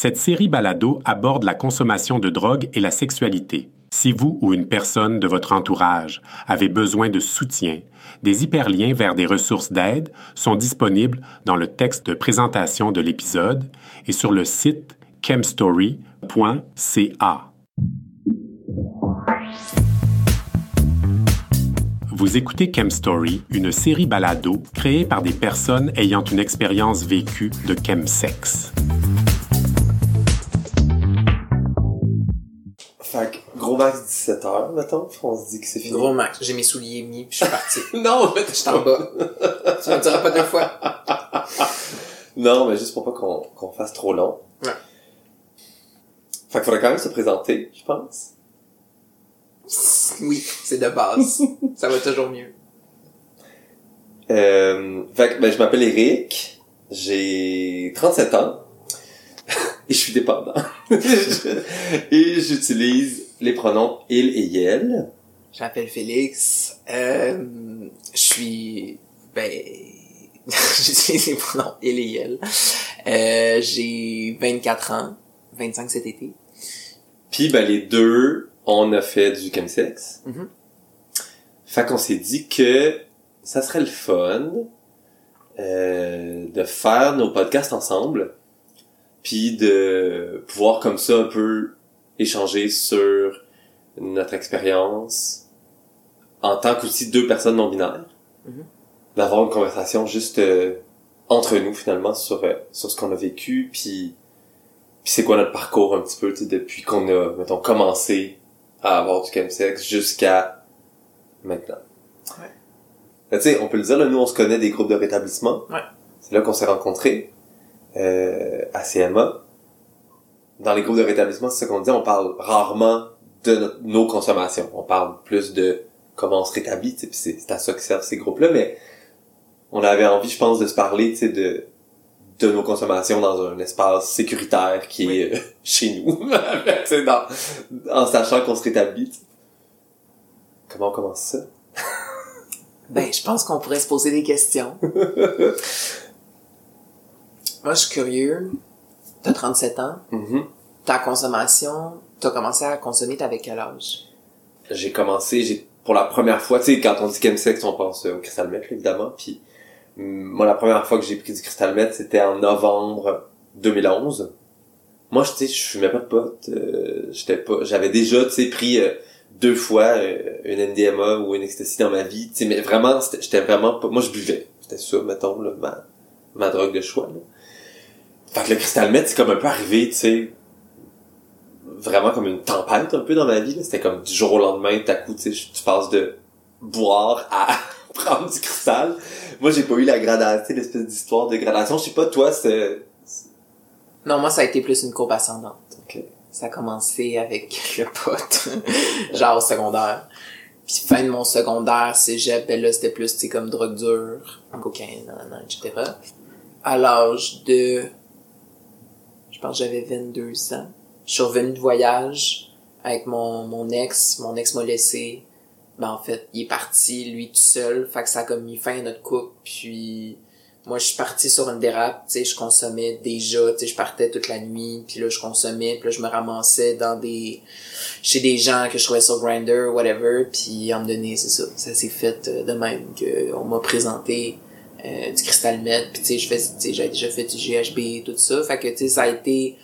Cette série balado aborde la consommation de drogue et la sexualité. Si vous ou une personne de votre entourage avez besoin de soutien, des hyperliens vers des ressources d'aide sont disponibles dans le texte de présentation de l'épisode et sur le site chemstory.ca. Vous écoutez Chemstory, une série balado créée par des personnes ayant une expérience vécue de chemsex. Gros max 17h, mettons, on se dit que c'est fini. Gros max. J'ai mes souliers mis, puis je suis parti. non, mais Je suis en bas. tu me diras pas deux fois. Non, mais juste pour pas qu'on qu'on fasse trop long. Ouais. Fait qu'il faudrait quand même se présenter, je pense. Oui, c'est de base. Ça va toujours mieux. Euh, fait que, ben, je m'appelle Eric, j'ai 37 ans, et je suis dépendant. et j'utilise les pronoms il et yel. Je m'appelle Félix. Euh, je suis... Ben... J'utilise les pronoms il et elle. Euh, j'ai 24 ans. 25 cet été. Puis, ben, les deux, on a fait du chemsex. Mhm. Fait qu'on s'est dit que ça serait le fun euh, de faire nos podcasts ensemble, puis de pouvoir comme ça un peu échanger sur notre expérience en tant qu'aussi deux personnes non binaires, Mhm. d'avoir une conversation juste euh, entre nous finalement sur euh, sur ce qu'on a vécu, puis puis c'est quoi notre parcours un petit peu, depuis qu'on a mettons commencé à avoir du chemsex jusqu'à maintenant. Ouais. Tu sais, on peut le dire, là, nous, on se connaît des groupes de rétablissement. Ouais. C'est là qu'on s'est rencontrés, euh, à CMA. Dans les groupes de rétablissement, c'est ce qu'on dit, on parle rarement de no- nos consommations. On parle plus de comment on se rétablit, c'est à ça que servent ces groupes-là, mais on avait envie, je pense, de se parler, de de nos consommations dans un espace sécuritaire qui est euh, chez nous, dans, en sachant qu'on se rétablit. Comment on commence ça? Ben, je pense qu'on pourrait se poser des questions. Moi, je suis curieux. T'as 37 ans. Mhm. Ta consommation, t'as commencé à consommer, t'avais quel âge? J'ai commencé, j'ai pour la première fois, tu sais, quand on dit chemsex, on pense euh, au crystal meth, évidemment, puis hum, moi, la première fois que j'ai pris du crystal meth, c'était en novembre 2011. Moi, je- tu sais, je fumais pas de potes, euh, j'étais pas, j'avais déjà, tu sais, pris euh, deux fois une NDMA ou une ecstasy dans ma vie, tu sais, mais vraiment, j'étais vraiment pas, moi, je buvais, c'était ça, mettons, là, ma, ma drogue de choix, là. Fait que le crystal meth, c'est comme un peu arrivé, tu sais, vraiment comme une tempête un peu dans ma vie. C'était comme du jour au lendemain, à coup, tu passes de boire à prendre du cristal. Moi, j'ai pas eu la gradation, l'espèce d'histoire de gradation. Je sais pas, toi, c'est... Non, moi, ça a été plus une courbe ascendante. Ok. Ça a commencé avec le pote, genre au secondaire. Puis fin de mon secondaire, cégep, ben là, c'était plus, tu sais, comme drogue dure, cocaïne, nanana, etc. À l'âge de... Je pense que j'avais 22 ans. Je suis revenu de voyage avec mon, mon ex. Mon ex m'a laissé. Ben, en fait, il est parti, lui, tout seul. Fait que ça a comme mis fin à notre couple. Puis moi je suis partie sur une dérape, tu sais, je consommais déjà, tu sais, je partais toute la nuit, puis là je consommais, puis là je me ramassais dans des chez des gens que je trouvais sur Grindr, whatever, puis à un moment donné, c'est ça, ça s'est fait euh, de même que on m'a présenté euh, du cristal meth, puis tu sais, je fais tu sais, j'avais déjà fait du GHB tout ça, fait que tu sais ça a été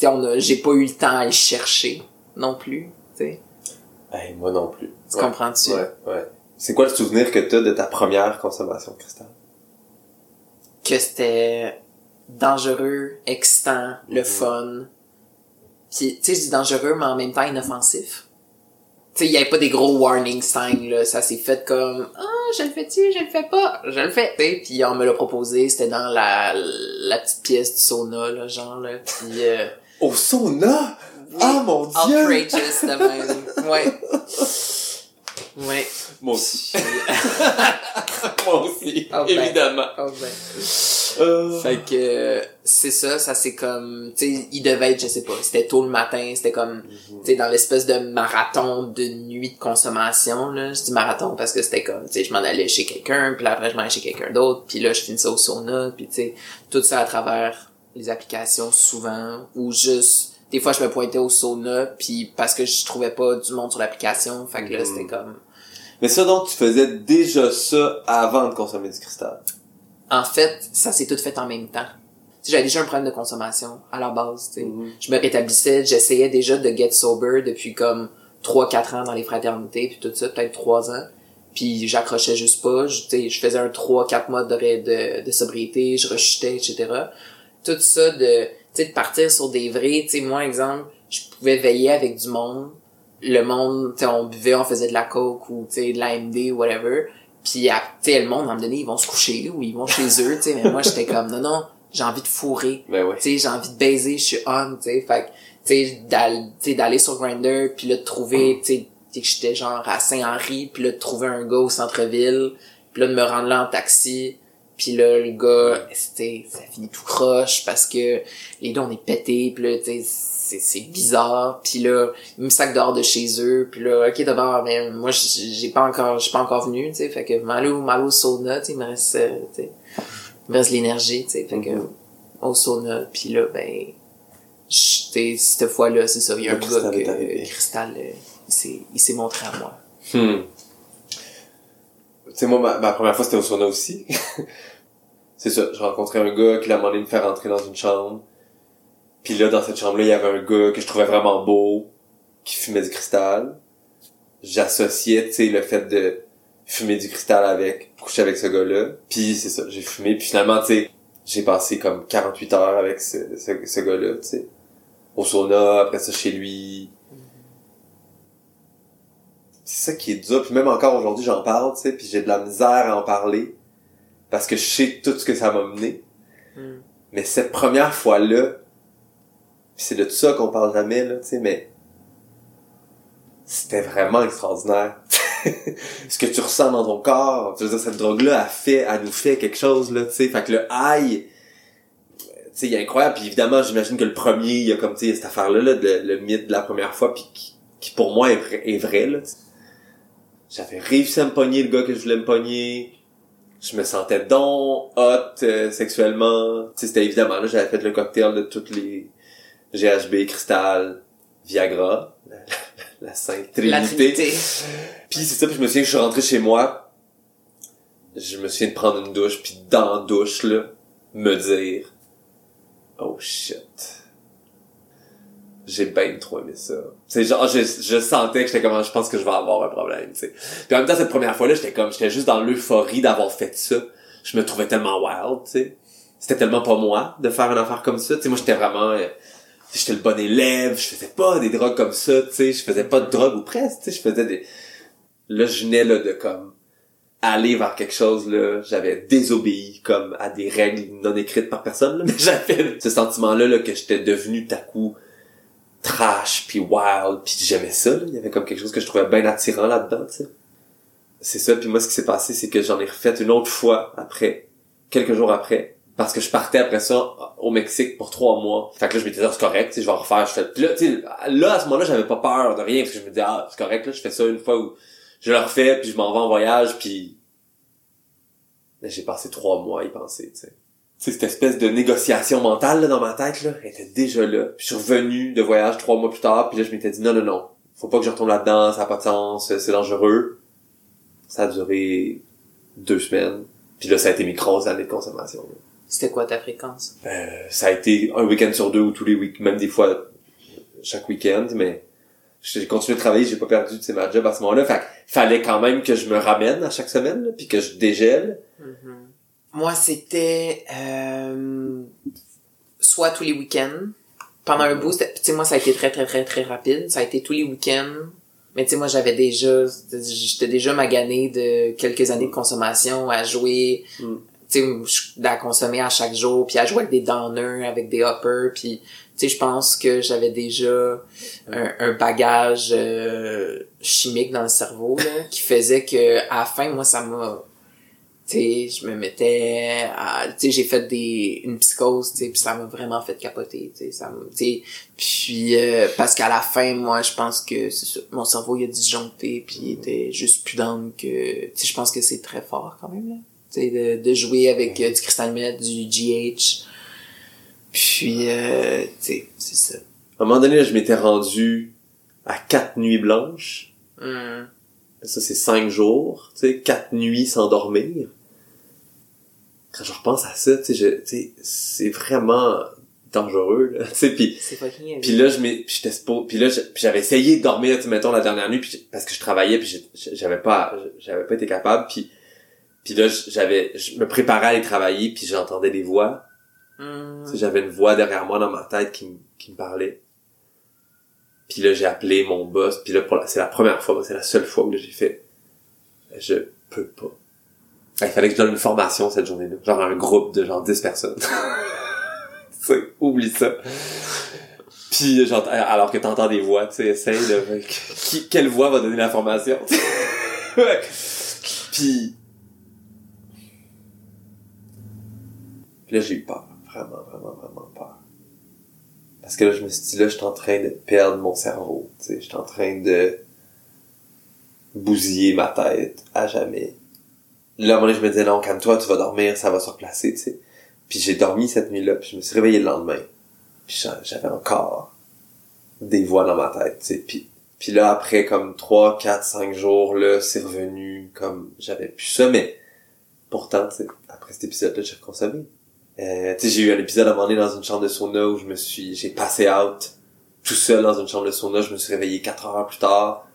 tu sais on a j'ai pas eu le temps à le chercher non plus, tu sais. Hey, moi non plus. Tu Ouais. comprends-tu? Ouais, ouais. C'est quoi le souvenir que t'as de ta première consommation de cristal? que c'était dangereux, excitant, le fun. Puis, tu sais, je dis dangereux, mais en même temps inoffensif. Tu sais, il y avait pas des gros warning signs, là. Ça s'est fait comme, ah, je le fais-tu, je le fais pas, je le fais. Tu puis on me l'a proposé, c'était dans la, la petite pièce du sauna, là, genre, là. Puis, euh, Au sauna! Ah, mon Dieu! outrageous de même. Ouais. Ouais. Moi aussi. Moi aussi, Ah ben. évidemment. Oh ben. Euh, Fait que euh, c'est ça, ça c'est comme tu sais, il devait être je sais pas, c'était tôt le matin, c'était comme tu sais dans l'espèce de marathon de nuit de consommation là, je dis marathon parce que c'était comme tu sais je m'en allais chez quelqu'un, puis après je m'en allais chez quelqu'un d'autre, puis là je finissais au sauna, puis tu sais tout ça à travers les applications souvent ou juste des fois je me pointais au sauna puis parce que je trouvais pas du monde sur l'application fait que là c'était comme Mais ça, donc, tu faisais déjà ça avant de consommer du cristal? en fait ça s'est tout fait en même temps j'avais déjà un problème de consommation à la base tu sais. Mhm. je me rétablissais j'essayais déjà de get sober depuis comme 3-4 ans dans les fraternités puis tout ça peut-être 3 ans puis j'accrochais juste pas je, tu sais, je faisais un 3-4 mois de, de, de sobriété je rechutais etc tout ça de tu de partir sur des vrais tu sais moi exemple je pouvais veiller avec du monde. Le monde tu on buvait on faisait de la coke ou tu sais de l'AMD ou whatever. Puis à- tu sais le monde à un moment donné ils vont se coucher ou ils vont chez eux tu sais. Mais moi j'étais comme non non j'ai envie de fourrer. Ben ouais. tu sais j'ai envie de baiser je suis on tu sais. Fait tu sais d'aller sur Grindr puis là de trouver tu sais tu sais, que j'étais genre à Saint-Henri puis là de trouver un gars au centre-ville puis là de me rendre là en taxi puis là le gars c'était ça finit tout croche parce que les deux on est pétés puis là tu sais c'est c'est bizarre. Puis là ils me sacent dehors de chez eux puis là ok d'abord mais moi j'ai j'ai pas encore je suis pas encore venu tu sais fait que malo malo sauna tu sais il me reste euh, tu sais il me reste l'énergie tu sais fait que au sauna puis là ben sais, cette fois-là c'est ça il y a un gars que cristal euh, il s'est il s'est montré à moi. Hmm. Sais, moi, ma, ma première fois, c'était au sauna aussi. c'est ça, je rencontrais un gars qui l'a demandé de me faire entrer dans une chambre. Puis là, dans cette chambre-là, il y avait un gars que je trouvais vraiment beau, qui fumait du cristal. J'associais, tu sais, le fait de fumer du cristal avec, coucher avec ce gars-là. Puis c'est ça, j'ai fumé. Puis finalement, tu sais, j'ai passé comme 48 heures avec ce, ce, ce gars-là, tu sais. Au sauna, après ça chez lui. C'est ça qui est dur. Puis même encore aujourd'hui, j'en parle, tu sais, puis j'ai de la misère à en parler parce que je sais tout ce que ça m'a mené. Hmm. Mais cette première fois-là, c'est de tout ça qu'on parle jamais, là, tu sais, mais c'était vraiment extraordinaire. ce que tu ressens dans ton corps, tu veux dire, cette drogue-là, a fait, elle nous fait quelque chose, là, tu sais. Fait que le high, tu sais, il est incroyable. Puis évidemment, j'imagine que le premier, il y a comme, tu sais, cette affaire-là, là, le mythe de la première fois, puis qui, qui pour moi est vrai, est vrai là. J'avais réussi à me pogner le gars que je voulais me pogner. Je me sentais donc hot euh, sexuellement. Tu sais, c'était évidemment, là, j'avais fait le cocktail de toutes les GHB, Cristal, Viagra, la, la sainte la trinité. trinité Puis c'est ça, puis je me souviens que je suis rentré chez moi. Je me souviens de prendre une douche, puis dans la douche, là, me dire « Oh shit. J'ai bien trop aimé ça. » C'est genre, je, je sentais que j'étais comme « Je pense que je vais avoir un problème, tu sais. » Puis en même temps, cette première fois-là, j'étais comme, j'étais juste dans l'euphorie d'avoir fait ça. Je me trouvais tellement wild, tu sais. C'était tellement pas moi de faire une affaire comme ça. Tu sais, moi, j'étais vraiment... euh, j'étais le bon élève, je faisais pas des drogues comme ça, tu sais. Je faisais pas de drogue ou presque, tu sais. Je faisais des là je venais là de comme aller vers quelque chose là j'avais désobéi comme à des règles non écrites par personne là, mais j'avais ce sentiment là, là que j'étais devenu tout coup trash puis wild puis j'aimais ça là. il y avait comme quelque chose que je trouvais bien attirant là dedans tu sais c'est ça puis moi ce qui s'est passé c'est que j'en ai refait une autre fois après quelques jours après parce que je partais après ça au Mexique pour trois mois. Fait que là, je m'étais dit, Ah, c'est correct, tu je vais en refaire. Je fais, là, tu là, à ce moment-là, j'avais pas peur de rien, parce que je me disais, ah, c'est correct, là, je fais ça une fois où je le refais, puis je m'en vais en voyage, puis j'ai passé trois mois à y penser, tu sais. Sais, cette espèce de négociation mentale, là, dans ma tête, là, elle était déjà là. Puis je suis revenu de voyage trois mois plus tard, puis là, je m'étais dit, non, non, non, faut pas que je retourne là-dedans, ça n'a pas de sens, c'est dangereux. Ça a duré deux semaines. Puis là, ça a été mes grosses années de consommation. là. C'était quoi ta fréquence? Euh, ça a été un week-end sur deux ou tous les week même des fois chaque week-end, mais j'ai continué de travailler, j'ai pas perdu sais, ma job à ce moment-là. Fait que fallait quand même que je me ramène à chaque semaine, là, puis que je dégèle. Moi, c'était euh, soit tous les week-ends. Pendant un bout, tu sais, moi, ça a été très, très, très, très rapide. Ça a été tous les week-ends. Mais tu sais, moi, j'avais déjà, j'étais déjà magané de quelques années de consommation à jouer, Mm. tu sais, à consommer à chaque jour, puis à jouer avec des downers, avec des uppers, puis tu sais, je pense que j'avais déjà un, un bagage euh, chimique dans le cerveau, là, qui faisait que à la fin, moi, ça m'a sais, je me mettais à, tu sais, j'ai fait des, une psychose, tu sais, puis ça m'a vraiment fait capoter, tu sais, ça me, tu sais, puis euh, parce qu'à la fin, moi, je pense que ça, mon cerveau, il a disjoncté, puis il était juste plus que, tu sais, je pense que c'est très fort quand même, là, tu sais, de, de jouer avec euh, du crystal meth, du GH, Puis, euh, tu sais, c'est ça. À un moment donné, là, je m'étais rendu à quatre nuits blanches. Hmm. Ça, c'est cinq jours, tu sais, quatre nuits sans dormir. Quand je repense à ça, tu sais, c'est vraiment dangereux, là, tu sais, puis Puis là, je m'ai, puis j'étais suppo- puis là, j'avais essayé de dormir, tu mettons, la dernière nuit, puis parce que je travaillais, puis j'avais pas, j'avais pas été capable, puis, puis là, j'avais, je me préparais à aller travailler, puis j'entendais des voix, Hmm. j'avais une voix derrière moi dans ma tête qui, me- qui me parlait. Puis là, j'ai appelé mon boss, puis là, pour la- c'est la première fois, c'est la seule fois où j'ai fait, je peux pas. Il fallait que je donne une formation cette journée-là, genre un groupe de genre 10 personnes. Oublie ça. Puis j'entends, alors que t'entends des voix, tu sais, essaye de, quelle voix va donner l'information? ouais. Puis, puis là j'ai eu peur, vraiment, vraiment, vraiment peur. Parce que là je me suis dit là, je suis en train de perdre mon cerveau, tu sais, je suis en train de bousiller ma tête à jamais. Là, à un moment donné, je me disais non, calme-toi, tu vas dormir, ça va se replacer, tu sais. Puis j'ai dormi cette nuit-là, puis je me suis réveillé le lendemain. Puis j'a- j'avais encore des voix dans ma tête, tu sais. Puis, puis là, après comme 3, 4, 5 jours, là, c'est revenu comme j'avais plus ça, mais pourtant, tu sais, après cet épisode-là, j'ai reconsommé. Euh, tu sais, j'ai eu un épisode à un moment donné dans une chambre de sauna où je me suis, j'ai passé out tout seul dans une chambre de sauna, je me suis réveillé 4 heures plus tard.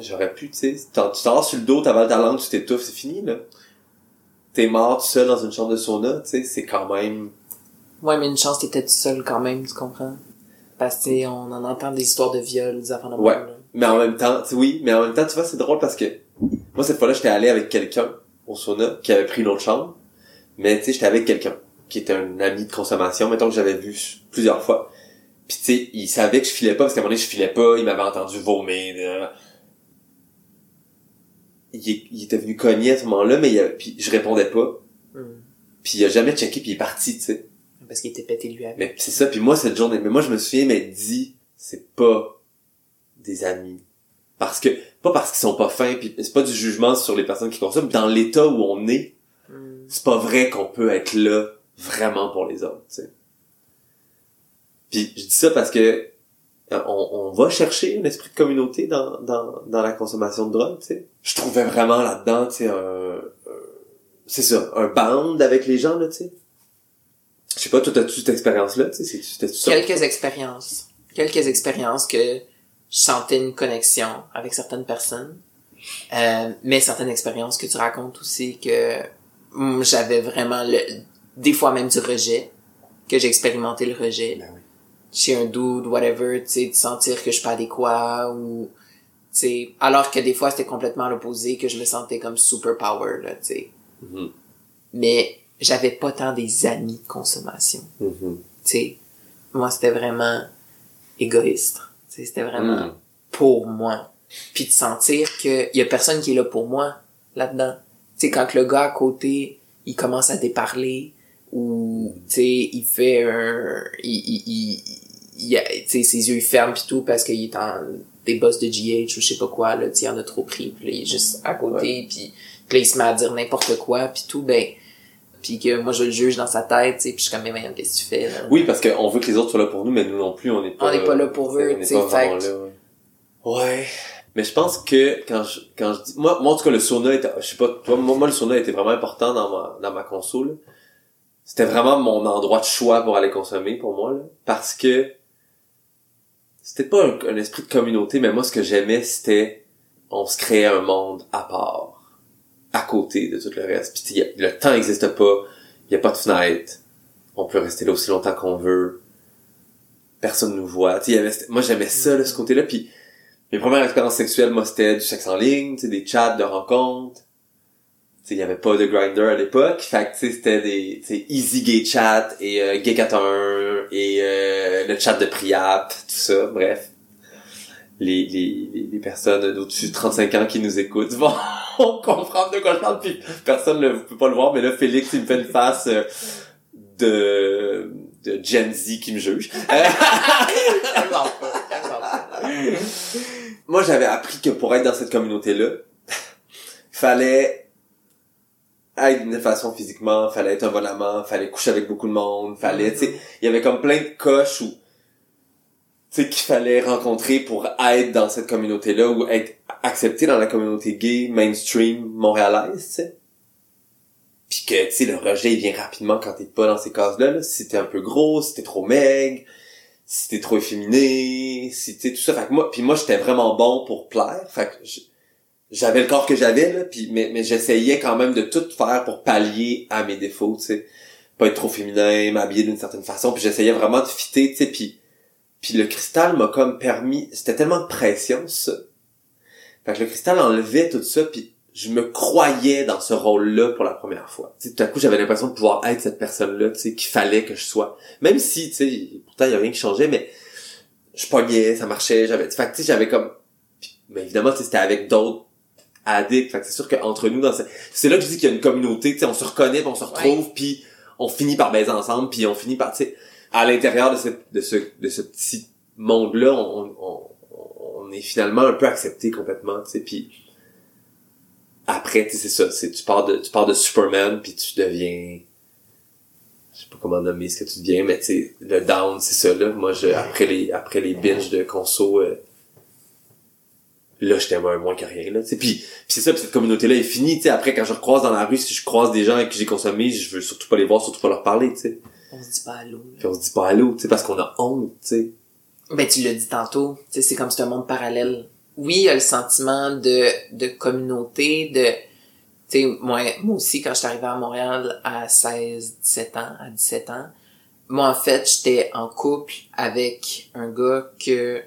J'aurais pu, tu sais, tu t'en sur le dos, t'avales ta langue, tu t'étouffes, c'est fini, là. T'es mort tout seul dans une chambre de sauna, tu sais, c'est quand même... Ouais, mais une chance, t'étais tout seul quand même, tu comprends? Parce que, on en entend des histoires de viol, des affaires de Ouais. Mais en même temps, oui, mais en même temps, tu vois, c'est drôle parce que moi, cette fois-là, j'étais allé avec quelqu'un au sauna qui avait pris une autre chambre. Mais tu sais, j'étais avec quelqu'un qui était un ami de consommation, mettons que j'avais vu plusieurs fois. Puis tu sais, il savait que je filais pas parce qu'à un moment donné, je filais pas, il m'avait entendu vomir. Il, est- il était venu cogner à ce moment-là, mais il a- puis je répondais pas. Hmm. Puis il a jamais checké, puis il est parti, tu sais. Parce qu'il était pété lui avec. Mais c'est ça, puis moi, cette journée, mais moi, je me souviens m'être dit, c'est pas des amis. Parce que, pas parce qu'ils sont pas fins, puis c'est pas du jugement sur les personnes qui consomment, dans l'état où on est, Hmm. c'est pas vrai qu'on peut être là vraiment pour les autres, tu sais. Puis je dis ça parce que euh, on, on va chercher un esprit de communauté dans, dans, dans la consommation de drogue, tu sais. Je trouvais vraiment là-dedans, tu sais, un, un- c'est ça, un band avec les gens, là, tu sais. Je sais pas, toi, t'as-tu cette expérience-là, tu sais? Quelques expériences. Quelques expériences que je sentais une connexion avec certaines personnes. Euh, mais certaines expériences que tu racontes aussi que hum, j'avais vraiment le, des fois même du rejet, que j'ai expérimenté le rejet Ben oui. Chez un dude, whatever, tu sais, de sentir que je suis pas adéquat ou, tu sais, alors que des fois c'était complètement l'opposé, que je me sentais comme super power, là, tu sais. Mhm. Mais j'avais pas tant des amis de consommation Mhm. tu sais, moi, c'était vraiment égoïste. Tu sais, c'était vraiment Mhm. pour moi. Puis de sentir que y a personne qui est là pour moi là-dedans. Tu sais, quand le gars à côté, il commence à déparler ou, tu sais, il fait un... Il, il, il, il a- ses yeux ils ferment pis tout parce qu'il est en des boss de GH ou je sais pas quoi, là, il en a trop pris. Puis là, il est juste à côté, puis puis là, il se met à dire n'importe quoi, puis tout, ben... Puis que moi, je le juge dans sa tête, tu sais, puis je suis comme, mais voyons, qu'est-ce que tu fais, là? Oui, parce qu'on veut que les autres soient là pour nous, mais nous non plus, on n'est pas... On n'est pas là pour eux, tu sais, fait là, ouais. Ouais. Mais je pense que quand je, quand je dis, moi, moi, en tout cas, le sauna était, je sais pas, toi, moi, moi, le sauna était vraiment important dans ma, dans ma console. C'était vraiment mon endroit de choix pour aller consommer, pour moi, là. Parce que, c'était pas un, esprit de communauté, mais moi, ce que j'aimais, c'était, on se créait un monde à part, à côté de tout le reste. Puis, a- le temps n'existe pas, il y a pas de fenêtre, on peut rester là aussi longtemps qu'on veut, personne nous voit. Y moi, j'aimais ça, là, ce côté-là, puis mes premières expériences sexuelles, moi, c'était du sexe en ligne, des chats de rencontres. Il y avait pas de grinder à l'époque. Fait que, c'était des, easy gay chat et euh, gay 41 et euh, le chat de Priap, tout ça, bref. Les, les, les, personnes d'au-dessus de 35 ans qui nous écoutent vont comprendre de quoi je parle, puis personne ne peut pas le voir, mais là, Félix, il me fait une face euh, de, de Gen Z qui me juge. Pas. Moi, j'avais appris que pour être dans cette communauté-là, fallait être d'une façon physiquement, fallait être un bon amant, fallait coucher avec beaucoup de monde, fallait, tu sais, Mm-hmm. il y avait comme plein de coches où, tu sais, qu'il fallait rencontrer pour être dans cette communauté-là ou être accepté dans la communauté gay, mainstream, montréalaise, tu sais. Puis que, tu sais, le rejet, il vient rapidement quand t'es pas dans ces cases-là, là. Si t'es un peu gros, si t'es trop maigre, si t'es trop efféminé, si, tu sais, tout ça. Fait que moi, puis moi, j'étais vraiment bon pour plaire. Fait que je- j'avais le corps que j'avais, là, puis mais, mais j'essayais quand même de tout faire pour pallier à mes défauts, tu sais. Pas être trop féminin, m'habiller d'une certaine façon, puis j'essayais vraiment de fitter, tu sais, puis puis le cristal m'a comme permis, c'était tellement de pression, ça. Fait que le cristal enlevait tout ça, puis je me croyais dans ce rôle-là pour la première fois. Tu sais, tout à coup, j'avais l'impression de pouvoir être cette personne-là, tu sais, qu'il fallait que je sois. Même si, tu sais, pourtant, il y a rien qui changeait, mais je pognais, ça marchait, j'avais, fait que, tu sais, j'avais comme, mais évidemment, c'était avec d'autres addicts, fait que c'est sûr qu'entre nous, dans ce- c'est là que je dis qu'il y a une communauté, tu sais, on se reconnaît, on se retrouve, puis on finit par baiser ensemble, puis on finit par, tu sais, à l'intérieur de ce, de ce, de ce petit monde-là, on, on, on est finalement un peu accepté complètement, tu sais, puis après, tu sais, c'est ça, c'est, tu pars de, tu pars de Superman, puis tu deviens, je sais pas comment nommer ce que tu deviens, mais tu sais, le down, c'est ça, là. Moi, je, après les, après les binges de conso, euh, là, j'étais moins, moins que rien, là, tu. Puis, c'est ça, puis cette communauté-là est finie, tu. Après, quand je recroise dans la rue, si je croise des gens qui j'ai consommé, je veux surtout pas les voir, surtout pas leur parler, tu sais. On se dit pas allô. là. Puis on se dit pas allô, tu sais, parce qu'on a honte, tu sais. Ben, tu l'as dit tantôt, tu sais, c'est comme c'est un monde parallèle. Oui, il y a le sentiment de, de communauté, de, tu sais, moi, moi aussi, quand je suis arrivée à Montréal à 16, 17 ans, à 17 ans, moi, en fait, j'étais en couple avec un gars que,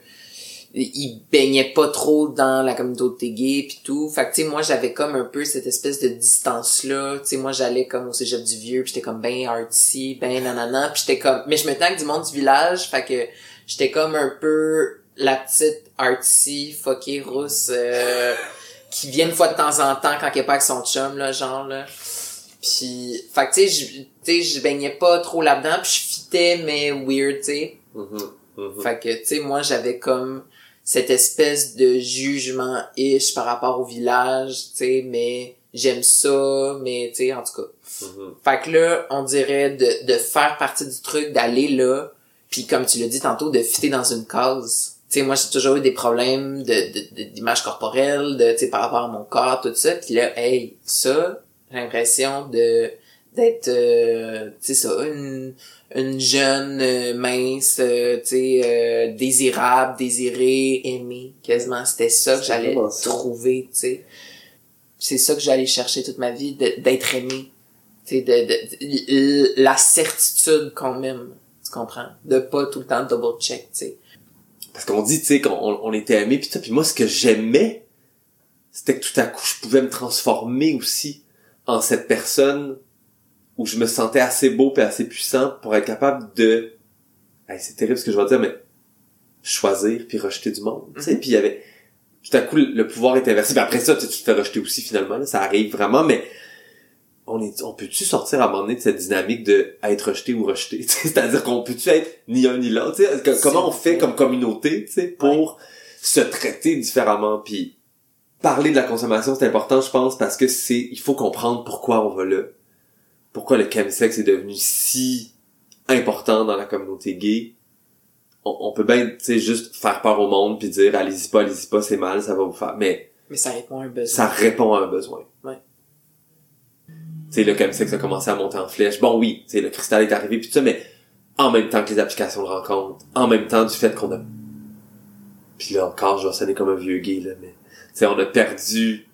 il baignait pas trop dans la communauté gay pis tout. Fait que, tu sais, moi, j'avais comme un peu cette espèce de distance-là. Tu sais, moi, j'allais comme au cégep du vieux pis j'étais comme ben artsy, ben nanana pis j'étais comme, mais je me tenais avec du monde du village, fait que j'étais comme un peu la petite artsy, fuckée rousse, euh, qui vient une fois de temps en temps quand elle est pas avec son chum, là, genre, là. Puis, fait que, tu sais, je- tu sais, je baignais pas trop là-dedans, puis je fitais, mais weird, tu sais. Mhm. Fait que, tu sais, moi, j'avais comme cette espèce de jugement-ish par rapport au village, tu sais, mais j'aime ça, mais, tu sais, en tout cas. Mhm. Fait que là, on dirait de, de faire partie du truc, d'aller là, puis comme tu l'as dit tantôt, de fitter dans une case. Tu sais, moi, j'ai toujours eu des problèmes de, de, de- d'image corporelle, de, tu sais, par rapport à mon corps, tout ça. Puis là, hey, ça, j'ai l'impression de d'être, euh, tu sais ça, une, une jeune euh, mince, euh, tu sais, euh, désirable, désirée, aimée, quasiment. C'était ça que j'allais trouver, tu sais. C'est ça que j'allais chercher toute ma vie, d'être aimée. Tu sais, de, de, la certitude qu'on m'aime, tu comprends? De pas tout le temps double check, tu sais. Parce qu'on dit, tu sais, qu'on on, était aimés, puis ça, puis moi, ce que j'aimais, c'était que tout à coup, je pouvais me transformer aussi en cette personne où je me sentais assez beau et assez puissant pour être capable de... Hey, c'est terrible ce que je vais dire, mais choisir puis rejeter du monde, tu sais, Mhm. puis il y avait... Tout à coup, le pouvoir est inversé. Puis après ça, tu te fais rejeter aussi, finalement, là, ça arrive vraiment, mais on est, on peut-tu sortir à un moment donné de cette dynamique de être rejeté ou rejeté? C'est-à-dire qu'on peut-tu être ni un ni l'autre? Comment on fait comme communauté, pour se traiter différemment? Puis parler de la consommation, c'est important, je pense, parce que c'est, il faut comprendre pourquoi on va là. Pourquoi le chemsex est devenu si important dans la communauté gay. On, on peut bien, tu sais, juste faire peur au monde puis dire, allez-y pas, allez-y pas, c'est mal, ça va vous faire. Mais Mais ça répond à un besoin. ça répond à un besoin. Ouais. Tu sais, le chemsex a commencé à monter en flèche. Bon, oui, tu sais, le cristal est arrivé puis tout ça, mais en même temps que les applications de rencontre, en même temps du fait qu'on a... Puis là encore, je vais sonner comme un vieux gay, là, mais... Tu sais, on a perdu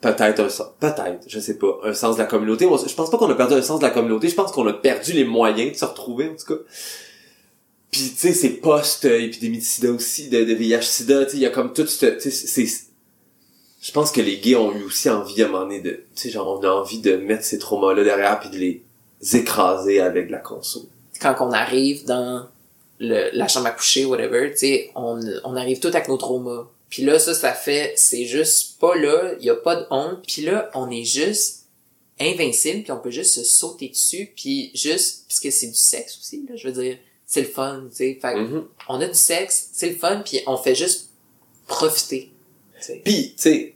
peut-être un sens... Peut-être, je sais pas, un sens de la communauté. Je pense pas qu'on a perdu un sens de la communauté, je pense qu'on a perdu les moyens de se retrouver, en tout cas. Puis, tu sais, c'est post-épidémie de sida aussi, de, de VIH-sida, tu sais, il y a comme tout ce... C'est... Je pense que les gays ont eu aussi envie à un moment donné de... Tu sais, genre, on a envie de mettre ces traumas-là derrière puis de les écraser avec la conso. Quand on arrive dans le, la chambre à coucher, whatever, tu sais, on, on arrive tout avec nos traumas. Puis là, ça, ça fait, c'est juste pas là, il y a pas de honte. Puis là, on est juste invincible, puis on peut juste se sauter dessus, puis juste, puisque c'est du sexe aussi, là, je veux dire, c'est le fun, tu sais. Fait que Mhm. on a du sexe, c'est le fun, puis on fait juste profiter. Puis, tu sais,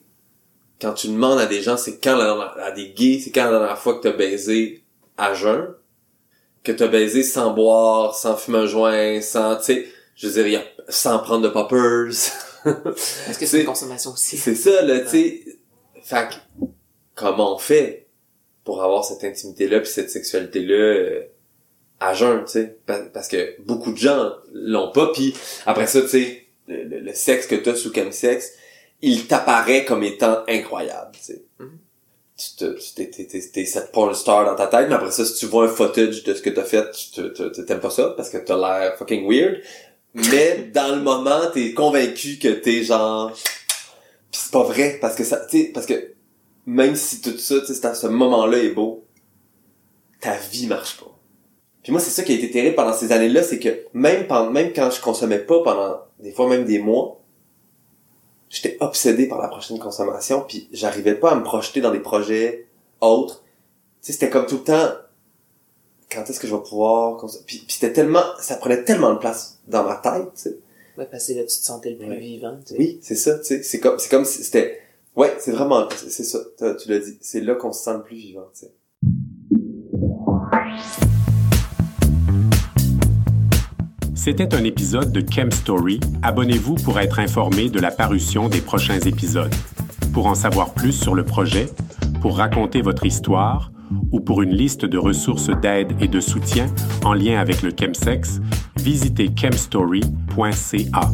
quand tu demandes à des gens, c'est quand la, à des gays, c'est quand la dernière fois que t'as baisé à jeun, que t'as baisé sans boire, sans fumer un joint, sans, tu sais, je veux dire, sans prendre de poppers. Est-ce que c'est une consommation aussi? C'est ça, là, tu sais. Fait que, comment on fait pour avoir cette intimité-là puis cette sexualité-là euh, à jeun, tu sais? Parce que beaucoup de gens l'ont pas, puis après ça, tu sais, le, sexe que t'as sous chemsex, il t'apparaît comme étant incroyable, tu sais. Mm-hmm. Tu t'es cette porn star dans ta tête, mais après ça, si tu vois un footage de ce que t'as fait, tu t'aimes pas ça parce que t'as l'air fucking weird. Mais dans le moment, t'es convaincu que t'es genre... Pis c'est pas vrai, parce que ça, tu sais, parce que même si tout ça, tu sais, ce moment-là est beau, ta vie marche pas. Puis moi, c'est ça qui a été terrible pendant ces années-là, c'est que même pendant, même quand je consommais pas pendant des fois même des mois, j'étais obsédé par la prochaine consommation, puis j'arrivais pas à me projeter dans des projets autres. Tu sais, c'était comme tout le temps, quand est-ce que je vais pouvoir... Puis, puis c'était tellement... Ça prenait tellement de place dans ma tête, tu sais. Ouais, parce que là, tu te sentais le plus vivant, tu sais. Oui, c'est ça, tu sais. C'est comme, c'est comme si c'était... Ouais, c'est vraiment... C'est ça, tu l'as dit. C'est là qu'on se sent le plus vivant, tu sais. C'était un épisode de Chem Story. Abonnez-vous pour être informé de la parution des prochains épisodes. Pour en savoir plus sur le projet, pour raconter votre histoire ou pour une liste de ressources d'aide et de soutien en lien avec le chemsex, visitez chemstory.ca.